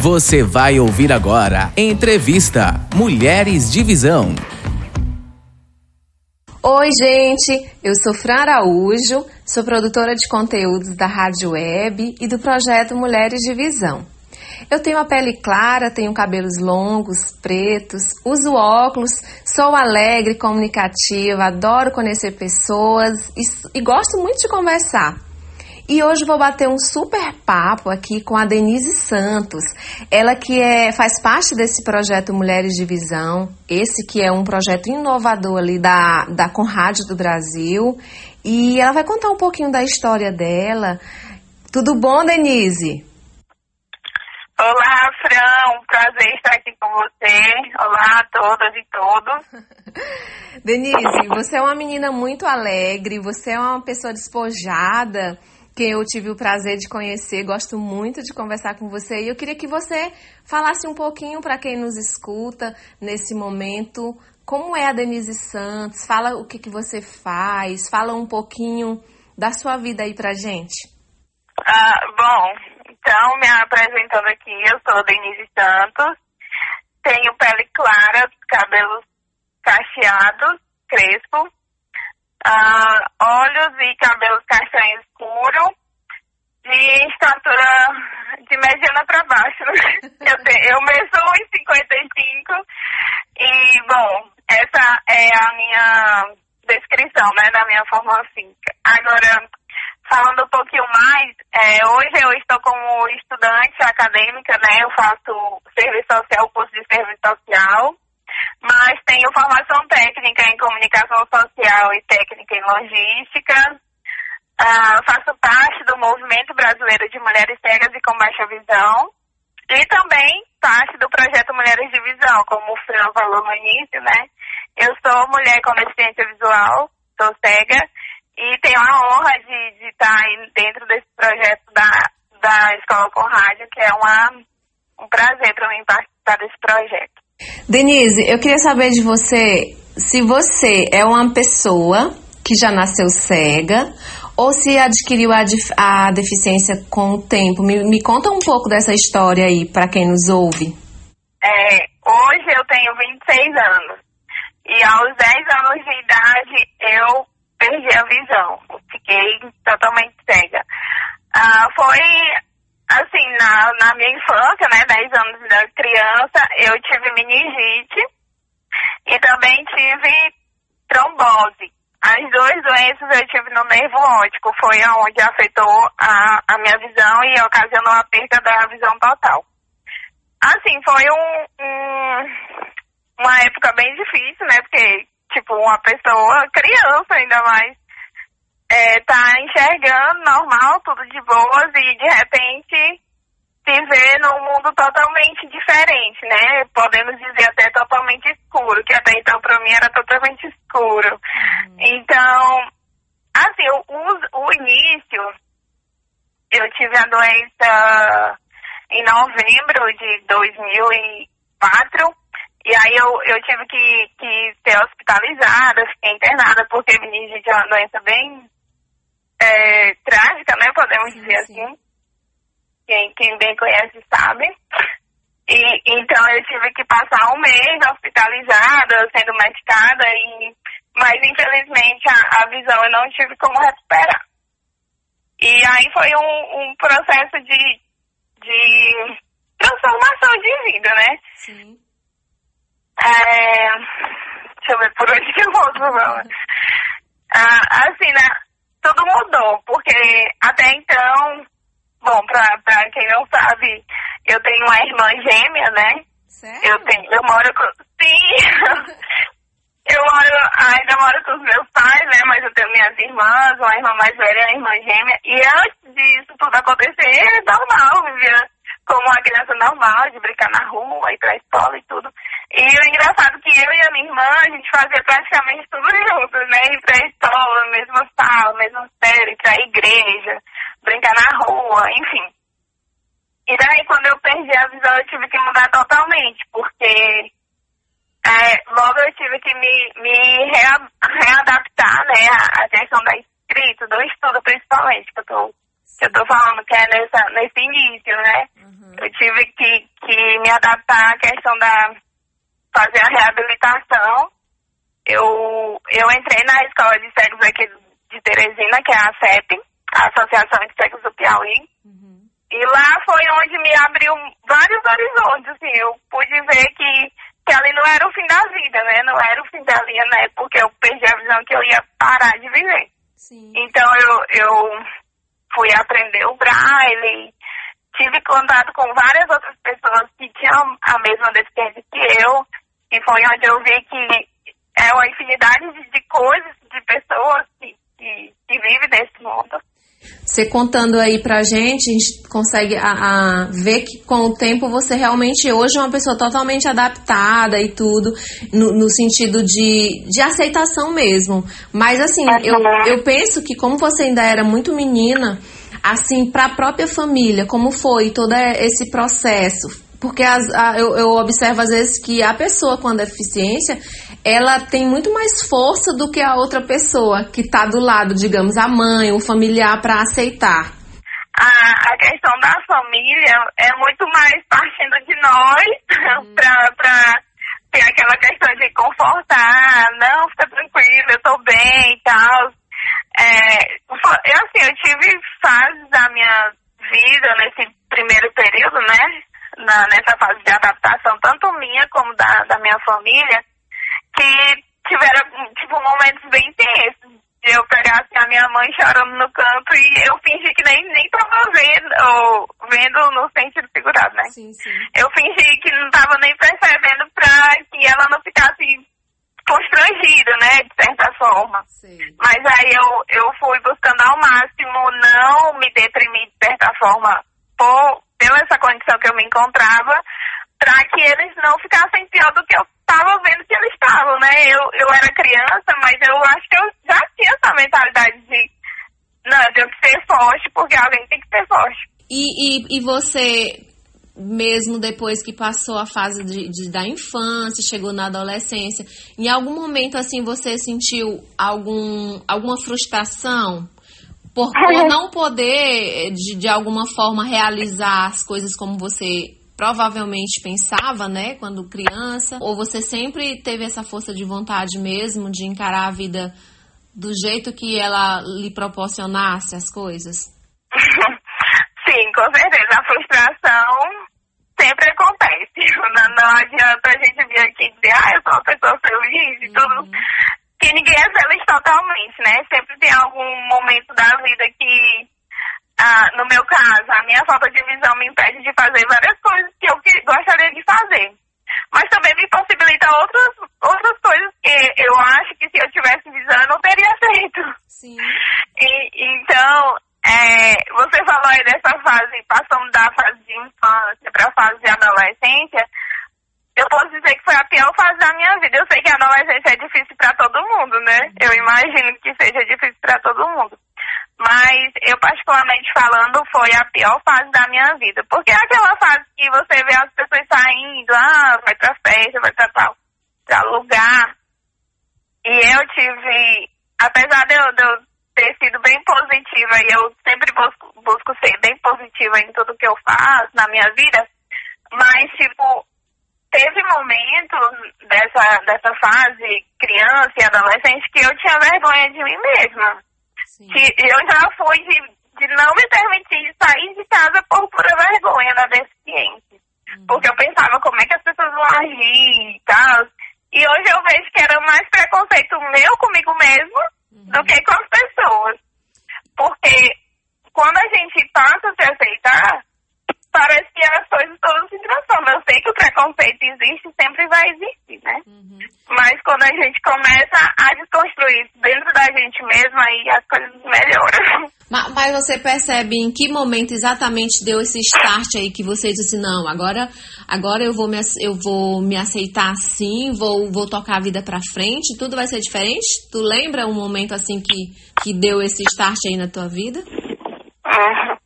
Você vai ouvir agora Entrevista Mulheres de Visão. Oi, gente, eu sou Fran Araújo, sou produtora de conteúdos da Rádio Web e do projeto Mulheres de Visão. Eu tenho a pele clara, tenho cabelos longos, pretos, uso óculos, sou alegre, comunicativa, adoro conhecer pessoas e, e gosto muito de conversar. E hoje vou bater um super papo aqui com a Denise Santos. Ela que é, faz parte desse projeto Mulheres de Visão, esse que é um projeto inovador ali da, da Conrádio do Brasil. E ela vai contar um pouquinho da história dela. Tudo bom, Denise? Olá, Fran, um prazer estar aqui com você. Olá a todas e todos. Denise, você é uma menina muito alegre, você é uma pessoa despojada, que eu tive o prazer de conhecer, gosto muito de conversar com você. E eu queria que você falasse um pouquinho para quem nos escuta nesse momento, como é a Denise Santos, fala o que, que você faz, fala um pouquinho da sua vida aí pra gente. Ah, bom, então, me apresentando aqui, eu sou Denise Santos, tenho pele clara, cabelos cacheados, crespo, uh, olhos e cabelos castanhos escuros, de estatura de mediana para baixo. eu, tenho, eu meso 1,55 e, bom, essa é a minha descrição, né, da minha forma física. Agora, Falando um pouquinho mais, é, hoje eu estou como estudante acadêmica, né? Eu faço serviço social, curso de serviço social, mas tenho formação técnica em comunicação social e técnica em logística. Uh, faço parte do Movimento Brasileiro de Mulheres Cegas e com Baixa Visão e também parte do projeto Mulheres de Visão, como o Fran falou no início, né? Eu sou mulher com deficiência visual, sou cega e tenho a honra de, de estar dentro desse projeto da, da Escola com Rádio, que é uma, um prazer para mim participar desse projeto. Denise, eu queria saber de você se você é uma pessoa que já nasceu cega ou se adquiriu a, a deficiência com o tempo. Me, me conta um pouco dessa história aí para quem nos ouve. É, hoje eu tenho 26 anos e aos 10 anos de idade eu perdi a visão. Fiquei totalmente cega. Ah, foi assim, na, minha infância, né, 10 anos de criança, eu tive meningite e também tive trombose. As duas doenças eu tive no nervo óptico, foi onde afetou a, a minha visão e ocasionou a perda da visão total. Assim, foi um, um, uma época bem difícil, né, porque tipo, uma pessoa, criança ainda mais, é, tá enxergando normal, tudo de boas, e de repente se vê num mundo totalmente diferente, né? Podemos dizer até totalmente escuro, que até então para mim era totalmente escuro. Uhum. Então, assim, o, o início, eu tive a doença em novembro de 2004, e aí eu, eu tive que, que ser hospitalizada, fiquei internada, porque meningite é uma doença bem é, trágica, né? Podemos dizer sim. assim. Quem, quem bem conhece sabe. E, então eu tive que passar um mês hospitalizada, sendo medicada, e, mas infelizmente a, a visão eu não tive como recuperar. E aí foi um, um processo de, de transformação de vida, né? Sim. É, deixa eu ver por onde que eu vou, ah, Assim, né? Tudo mudou, porque até então, bom, pra, pra quem não sabe, eu tenho uma irmã gêmea, né? Sério? Eu tenho, eu moro com. Sim! eu moro, ainda moro com os meus pais, né? Mas eu tenho minhas irmãs, uma irmã mais velha e uma irmã gêmea. E antes disso tudo acontecer, é normal, vivia como uma criança normal, de brincar na rua, ir pra escola e tudo. E o engraçado é que eu e a minha irmã, a gente fazia praticamente tudo juntos, né? Ir pra escola, mesma sala, mesma série, pra igreja, brincar na rua, enfim. E daí, quando eu perdi a visão, eu tive que mudar totalmente, porque é, logo eu tive que me, me rea, readaptar, né? A questão da escrita, do estudo principalmente, que eu tô, que eu tô falando que é nessa, nesse início, né? Uhum. Eu tive que, que me adaptar à questão da fazer a reabilitação. Eu, eu entrei na escola de cegos aqui de Teresina, que é a CEP, a Associação de Cegos do Piauí. Uhum. E lá foi onde me abriu vários horizontes, assim, eu pude ver que, que ali não era o fim da vida, né? Não era o fim da linha, né? Porque eu perdi a visão que eu ia parar de viver. Sim. Então eu, eu fui aprender o braille, tive contato com várias outras pessoas que tinham a mesma deficiência que eu, e foi onde eu vi que é uma infinidade de, de coisas, de pessoas que, que, que vivem nesse mundo. Você contando aí pra gente, a gente consegue a, a, ver que com o tempo você realmente hoje é uma pessoa totalmente adaptada e tudo, no, no sentido de, de aceitação mesmo. Mas assim, eu, eu penso que como você ainda era muito menina, assim, para a própria família, como foi todo esse processo? Porque as, a, eu, eu, observo às vezes que a pessoa com a deficiência, ela tem muito mais força do que a outra pessoa que está do lado, digamos, a mãe, o familiar, para aceitar. A, a, questão da família é muito mais partindo de nós para ter aquela questão de confortar, não, fica tranquilo, eu tô bem e tal. É, eu, assim, eu tive fases da minha vida nesse primeiro período, né? na, nessa fase de adaptação, tanto minha como da, da minha família, que tiveram, tipo, momentos bem tensos. De eu pegar assim, a minha mãe chorando no canto e eu fingi que nem, nem tava vendo, ou vendo no sentido figurado, né? Sim, sim. Eu fingi que não tava nem percebendo pra que ela não ficasse constrangida, né, de certa forma. Sim. Mas aí eu, eu fui buscando ao máximo não me deprimir de certa forma por, pela essa condição que eu me encontrava, para que eles não ficassem pior do que eu estava vendo que eles estavam, né? Eu, eu era criança, mas eu acho que eu já tinha essa mentalidade de, não, eu tenho que ser forte, porque alguém tem que ser forte. E, e, e você, mesmo depois que passou a fase de, de, da infância, chegou na adolescência, em algum momento assim você sentiu algum, alguma frustração por, por não poder, de, de alguma forma, realizar as coisas como você provavelmente pensava, né, quando criança? Ou você sempre teve essa força de vontade mesmo de encarar a vida do jeito que ela lhe proporcionasse as coisas? Sim, com certeza. A frustração sempre acontece. Não, não adianta a gente vir aqui e dizer, ah, eu sou uma pessoa feliz e uhum. tudo que ninguém é feliz totalmente, né? Sempre tem algum momento da vida que, ah, no meu caso, a minha falta de visão me impede de fazer várias coisas que eu que gostaria de fazer. Mas também me possibilita outras, outras coisas que eu acho que se eu tivesse visão eu não teria feito. Sim. E, então, é, você falou aí dessa fase, passando da fase de infância para a fase de adolescência, eu posso dizer que foi a pior fase da minha vida. Eu sei que a adolescência é difícil para todo mundo, né? Eu imagino que seja difícil para todo mundo. Mas eu, particularmente falando, foi a pior fase da minha vida. Porque é aquela fase que você vê as pessoas saindo, ah, vai pra festa, vai pra tal, pra lugar. E eu tive, apesar de eu, de eu ter sido bem positiva, e eu sempre busco, busco ser bem positiva em tudo que eu faço na minha vida, mas, tipo, teve momentos dessa, dessa fase, criança e adolescente, que eu tinha vergonha de mim mesma. Sim. Que eu já fui de, de não me permitir sair de casa por pura vergonha da deficiência. Uhum. Porque eu pensava como é que as pessoas vão agir e tal. E hoje eu vejo que era mais preconceito meu comigo mesmo uhum. do que com as pessoas. Porque quando a gente passa a se aceitar, parece que as coisas todas se transformam. Eu sei que o preconceito existe sempre vai existir, né? Uhum. Mas quando a gente começa a desconstruir dentro da gente mesma, aí as coisas melhoram. Mas, mas, você percebe em que momento exatamente deu esse start aí que você disse, não, agora, agora eu, vou me, eu vou me aceitar assim, vou, vou tocar a vida pra frente, tudo vai ser diferente? Tu lembra um momento assim que, que deu esse start aí na tua vida?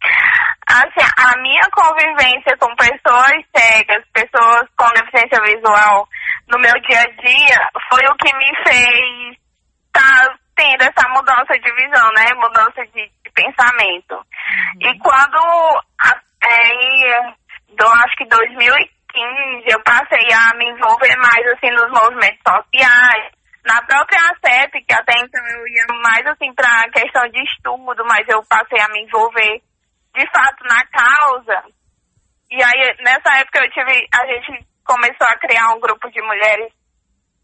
Assim, a minha convivência com pessoas cegas, pessoas com deficiência visual no meu dia a dia foi o que me fez estar tá tendo essa mudança de visão, né? Mudança de, de pensamento. Uhum. E quando é, do 2015 eu passei a me envolver mais assim nos movimentos sociais, na própria ACEP, que até então eu ia mais assim para questão de estudo, mas eu passei a me envolver de fato na causa. E aí nessa época eu tive, a gente começou a criar um grupo de mulheres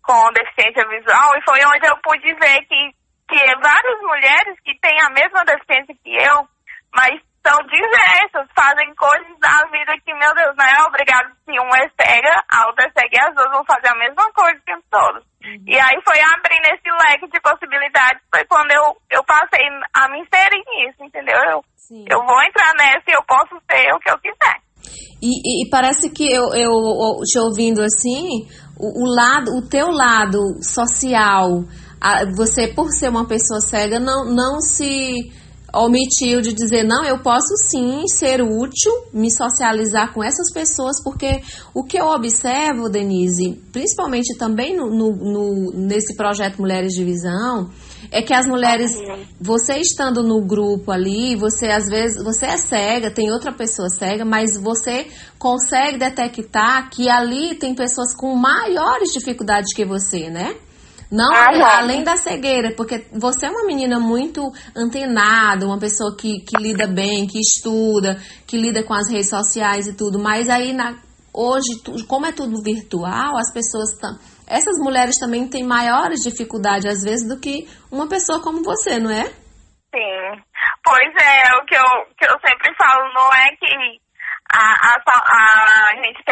com deficiência visual e foi onde eu pude ver que, que várias mulheres que têm a mesma deficiência que eu, mas são diversas, fazem coisas da vida que, meu Deus, não é obrigado se um é cega, a outra é cega e as duas vão fazer a mesma coisa o tempo todo. Uhum. E aí foi abrindo esse leque de possibilidades, foi quando eu, eu passei a me inserir nisso, entendeu? Eu, eu vou entrar nessa e eu posso ser o que eu quiser. E, e, parece que eu, eu, te ouvindo assim, o, o, lado, o teu lado social, você por ser uma pessoa cega, não, não se omitiu de dizer, não, eu posso sim ser útil, me socializar com essas pessoas, porque o que eu observo, Denise, principalmente também no, no, no nesse projeto Mulheres de Visão, é que as mulheres, você estando no grupo ali, você às vezes, você é cega, tem outra pessoa cega, mas você consegue detectar que ali tem pessoas com maiores dificuldades que você, né? Não ah, além da cegueira, porque você é uma menina muito antenada, uma pessoa que, que lida bem, que estuda, que lida com as redes sociais e tudo, mas aí na, hoje, como é tudo virtual, as pessoas estão. Essas mulheres também têm maiores dificuldades, às vezes, do que uma pessoa como você, não é? Sim. Pois é, o que eu, que eu sempre falo, não é que a, a, a, a gente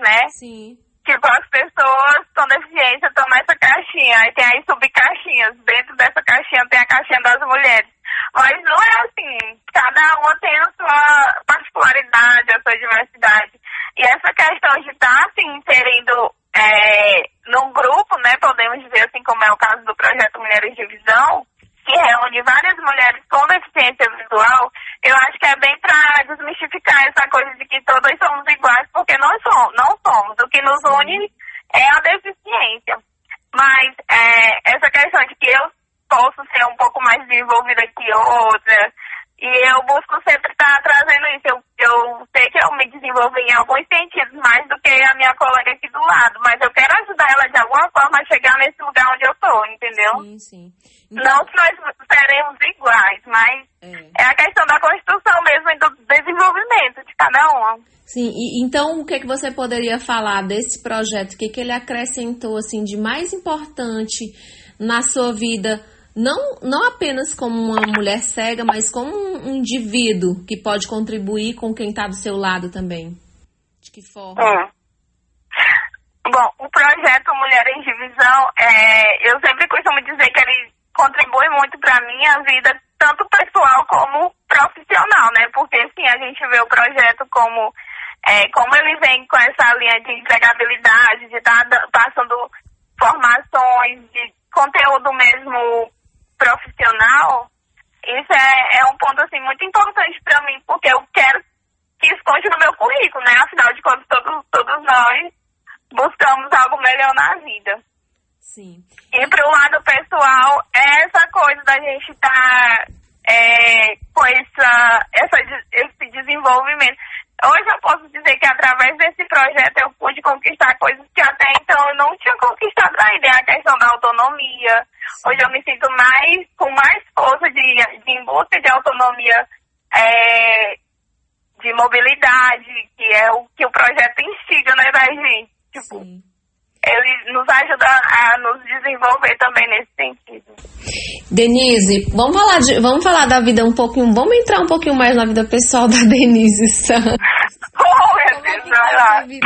né? Sim. Tipo, as pessoas com deficiência estão nessa caixinha, aí tem aí subcaixinhas. Dentro dessa caixinha tem a caixinha das mulheres. Mas não é assim. Cada uma tem a sua particularidade, a sua diversidade. E essa questão de estar tá, se inserindo é, num grupo, né, podemos dizer assim, como é o caso do projeto Mulheres de Visão, que reúne várias mulheres com deficiência visual, eu acho que é bem para desmistificar essa coisa de que todas somos iguais, porque nós somos, não somos. O que nos une é a deficiência. Mas é, essa questão de que eu posso ser um pouco mais desenvolvida que outra, e eu busco sempre estar tá trazendo isso. Eu, eu sei que eu me desenvolvi em alguns sentidos mais do que a minha colega aqui do lado, mas eu quero ajudar ela de alguma forma a chegar nesse lugar onde eu estou, entendeu? Sim, sim. Então... Não que nós seremos iguais, mas é. é. a questão da construção mesmo e do desenvolvimento de cada um. Sim, e então o que, é que você poderia falar desse projeto? O que, que ele acrescentou assim de mais importante na sua vida? Não, não apenas como uma mulher cega, mas como um indivíduo que pode contribuir com quem está do seu lado também? De que forma? É. Bom, o projeto Mulheres de Visão, é, eu sempre costumo dizer que ele contribui muito para a minha vida, tanto pessoal como profissional, né? Porque, assim, a gente vê o projeto como, é, como ele vem com essa linha de empregabilidade, de estar tá passando formações, de conteúdo mesmo profissional, isso é, é um ponto assim muito importante para mim, porque eu quero que isso conte no meu currículo, né? Afinal de contas, todos, todos nós buscamos algo melhor na vida. Sim. E para o lado pessoal, é essa coisa da gente estar tá, é, com essa, essa, esse desenvolvimento. Hoje eu posso dizer que através desse projeto eu pude conquistar coisas que até então eu não tinha conquistado ainda. É a questão da autonomia. Hoje eu me sinto mais com mais força de, de em busca de autonomia é, de mobilidade, que é o que o projeto instiga, né, da gente. Tipo, Sim ele nos ajuda a nos desenvolver também nesse sentido. Denise, vamos falar, de, vamos falar da vida um pouquinho, vamos entrar um pouquinho mais na vida pessoal da Denise Santos.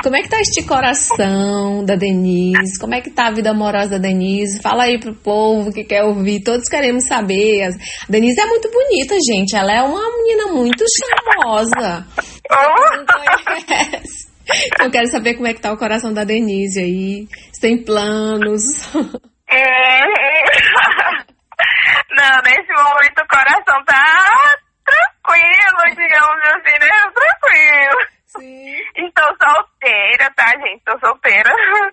Como é que tá este coração da Denise? Como é que tá a vida amorosa da Denise? Fala aí pro povo que quer ouvir. Todos queremos saber. A Denise é muito bonita, gente. Ela é uma menina muito charmosa. Oh. Não conhece. Eu quero saber como é que tá o coração da Denise aí. Tem planos. É... Não, nesse momento o coração tá tranquilo, digamos assim, né? Tranquilo. Sim. Estou solteira, tá, gente? Estou solteira.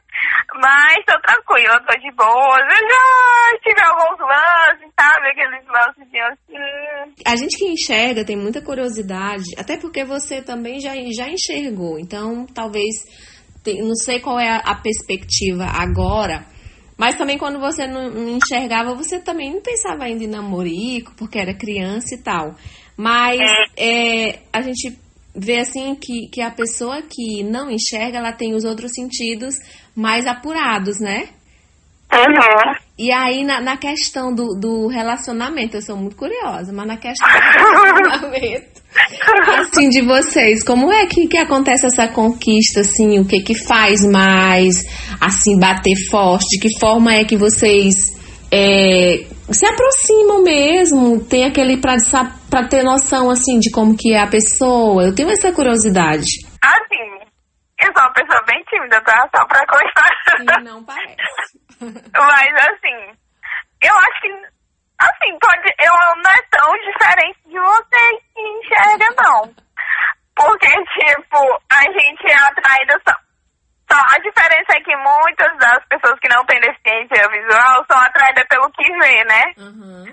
Mas tô tranquila, tô de boa. Eu já tive alguns lances, sabe? Aqueles lances assim. A gente que enxerga tem muita curiosidade, até porque você também já, já enxergou. Então, talvez, não sei qual é a, perspectiva agora, mas também quando você não, não enxergava, você também não pensava ainda em namorico, porque era criança e tal. Mas é, a gente vê assim que, que a pessoa que não enxerga, ela tem os outros sentidos mais apurados, né? Uhum. E aí, na, na questão do, do relacionamento, eu sou muito curiosa, mas na questão do relacionamento, assim, de vocês, como é que, que acontece essa conquista, assim, o que que faz mais, assim, bater forte? De que forma é que vocês é, se aproximam mesmo? Tem aquele pra, pra ter noção, assim, de como que é a pessoa? Eu tenho essa curiosidade. Assim, eu sou uma pessoa bem tímida, tá? Só pra constar. Sim, não parece. Mas assim, eu acho que assim, pode, eu não é tão diferente de vocês que enxerga, não. Porque, tipo, a gente é atraída só. Só a diferença é que muitas das pessoas que não têm deficiência visual são atraídas né? Uhum.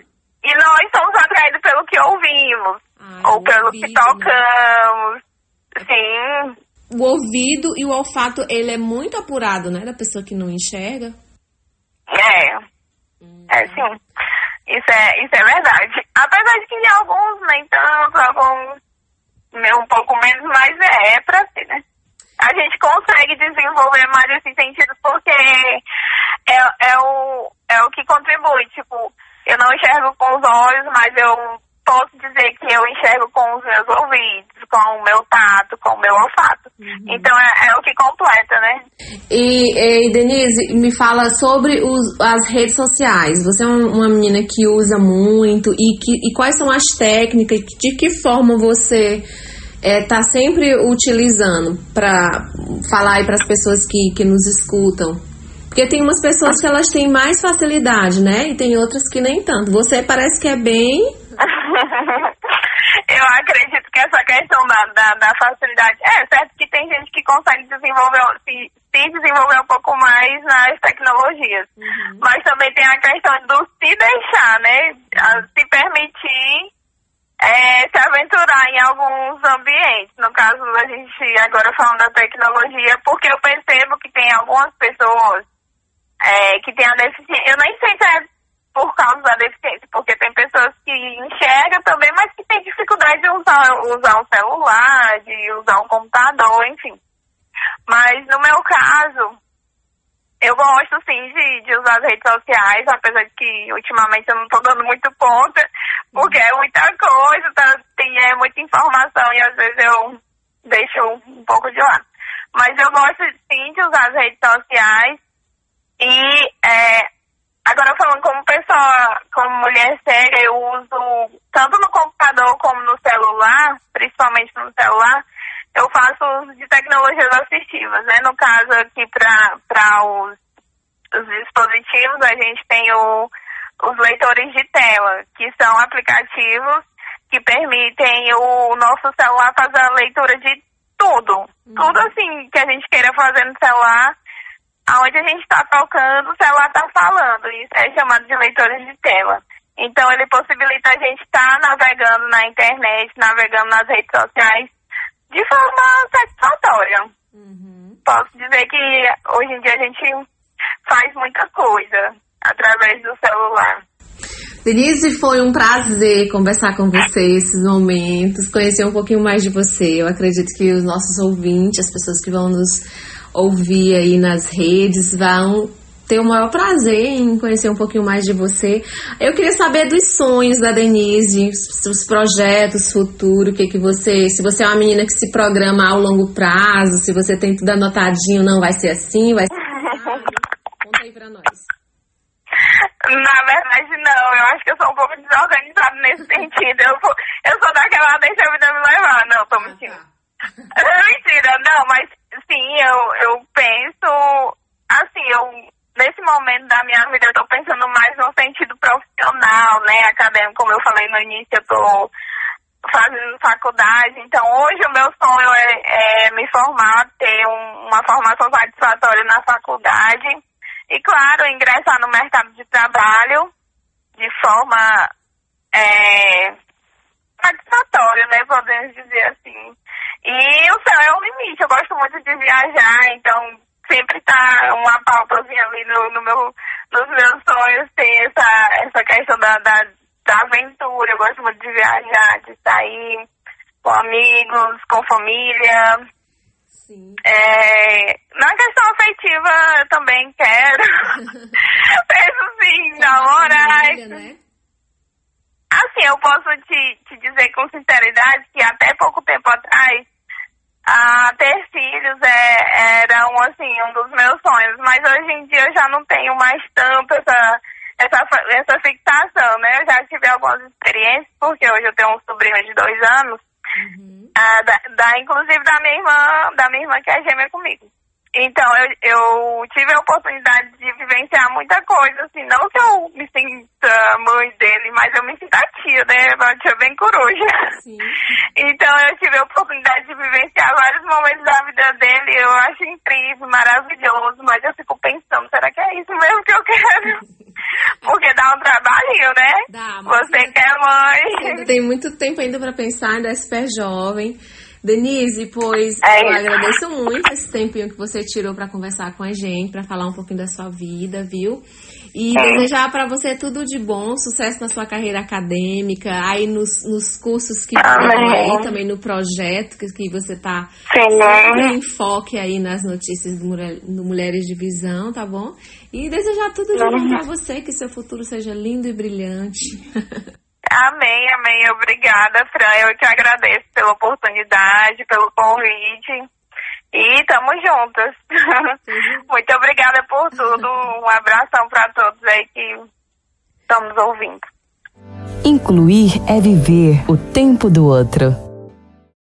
E nós somos atraídos pelo que ouvimos. Ou pelo ouvido, que tocamos. Né? Sim. O ouvido e o olfato, ele é muito apurado, né? Da pessoa que não enxerga. É. Hum. É sim. Isso é, isso é verdade. Apesar de que alguns nem tanto, alguns um pouco menos, mas é, é pra ser, né? A gente consegue desenvolver mais esse sentido porque é, é, o, é o que contribui. Tipo, eu não enxergo com os olhos, mas eu posso dizer que eu enxergo com os meus ouvidos, com o meu tato, com o meu olfato. Uhum. Então é, é, o que completa, né? E, e, Denise, me fala sobre os, as redes sociais. Você é uma menina que usa muito e, que, e quais são as técnicas, de que forma você está é, sempre utilizando para falar para as pessoas que, que nos escutam? Porque tem umas pessoas que elas têm mais facilidade, né? E tem outras que nem tanto. Você parece que é bem eu acredito que essa questão da, da, da, facilidade. É certo que tem gente que consegue desenvolver, se, se desenvolver um pouco mais nas tecnologias. Uhum. Mas também tem a questão do se deixar, né? Se permitir é, se aventurar em alguns ambientes. No caso, a gente agora falando da tecnologia, porque eu percebo que tem algumas pessoas é, que têm a deficiência. Eu nem sei se é por causa da deficiência, porque tem pessoas que enxergam também, mas que têm dificuldade de usar, usar um celular, de usar um computador, enfim. Mas no meu caso, eu gosto sim de, de usar as redes sociais, apesar de que ultimamente eu não estou dando muito conta, porque é muita coisa, tá, tem é, muita informação e às vezes eu deixo um pouco de lado. Mas eu gosto sim de usar as redes sociais e é, Agora, falando como pessoa, como mulher cega, eu uso tanto no computador como no celular, principalmente no celular, eu faço uso de tecnologias assistivas, né? No caso aqui para os, os dispositivos, a gente tem o, os leitores de tela, que são aplicativos que permitem o nosso celular fazer a leitura de tudo. Uhum. Tudo assim que a gente queira fazer no celular, aonde a gente está tocando, o celular está falando. Isso é chamado de leitores de tela. Então, ele possibilita a gente estar tá navegando na internet, navegando nas redes sociais de forma satisfatória. Uhum. Posso dizer que hoje em dia a gente faz muita coisa através do celular. Denise, foi um prazer conversar com você esses momentos, conhecer um pouquinho mais de você. Eu acredito que os nossos ouvintes, as pessoas que vão nos ouvir aí nas redes, vão ter o maior prazer em conhecer um pouquinho mais de você. Eu queria saber dos sonhos da Denise, os projetos futuros, o que que você, se você é uma menina que se programa ao longo prazo, se você tem tudo anotadinho, não vai ser assim, vai ser Conta aí pra nós. Na verdade, não. Eu acho que eu sou um pouco desorganizada nesse sentido. Eu sou, eu sou daquela deixa a vida me levar. Não, tô mentindo. Ah, tá. Mentira, não, mas sim, eu, eu penso, assim, eu nesse momento da minha vida eu tô pensando mais no sentido profissional, né, acadêmico, como eu falei no início, eu tô fazendo faculdade, então hoje o meu sonho é, é me formar, ter um, uma formação satisfatória na faculdade. E, claro, ingressar no mercado de trabalho de forma é, podemos dizer assim. E o céu é o limite, eu gosto muito de viajar, então sempre tá uma pautazinha ali no, no meu, nos meus sonhos, tem essa, essa questão da, da, da aventura, eu gosto muito de viajar, de sair com amigos, com família. Sim. É, na questão afetiva eu também quero. Penso sim, namorar. Né? Assim, eu posso te, te dizer com sinceridade que até pouco tempo atrás a ter filhos é, era um, assim, um dos meus sonhos, mas hoje em dia eu já não tenho mais tanto essa, essa, essa fixação, né? Eu já tive algumas experiências, porque hoje eu tenho um sobrinho de dois anos, uhum. uh, da, da, inclusive da minha irmã, da minha irmã que é gêmea comigo. Então, eu, eu tive a oportunidade de vivenciar muita coisa, assim, não que eu me sinta mãe dele, mas eu me sinto a tia, né? Uma tia bem coruja. Sim. Então, eu tive a oportunidade de vivenciar vários momentos da vida dele, eu acho incrível, maravilhoso, mas eu fico pensando, será que é isso mesmo que eu quero? Porque dá um trabalhinho, né? Dá, Você que é mãe. Tem muito tempo ainda para pensar, ainda é super jovem. Denise, pois é eu agradeço muito esse tempinho que você tirou para conversar com a gente, para falar um pouquinho da sua vida, viu? E é. desejar para você tudo de bom, sucesso na sua carreira acadêmica, aí nos, nos cursos que estão aí, também no projeto que, que você está sempre em foque aí nas notícias do, do Mulheres de Visão, tá bom? E desejar tudo de bom para você, que seu futuro seja lindo e brilhante. Amém, amém. Obrigada, Fran. Eu te agradeço pela oportunidade, pelo convite. E estamos juntas. Muito obrigada por tudo. Um abração para todos aí que estamos ouvindo. Incluir é viver o tempo do outro.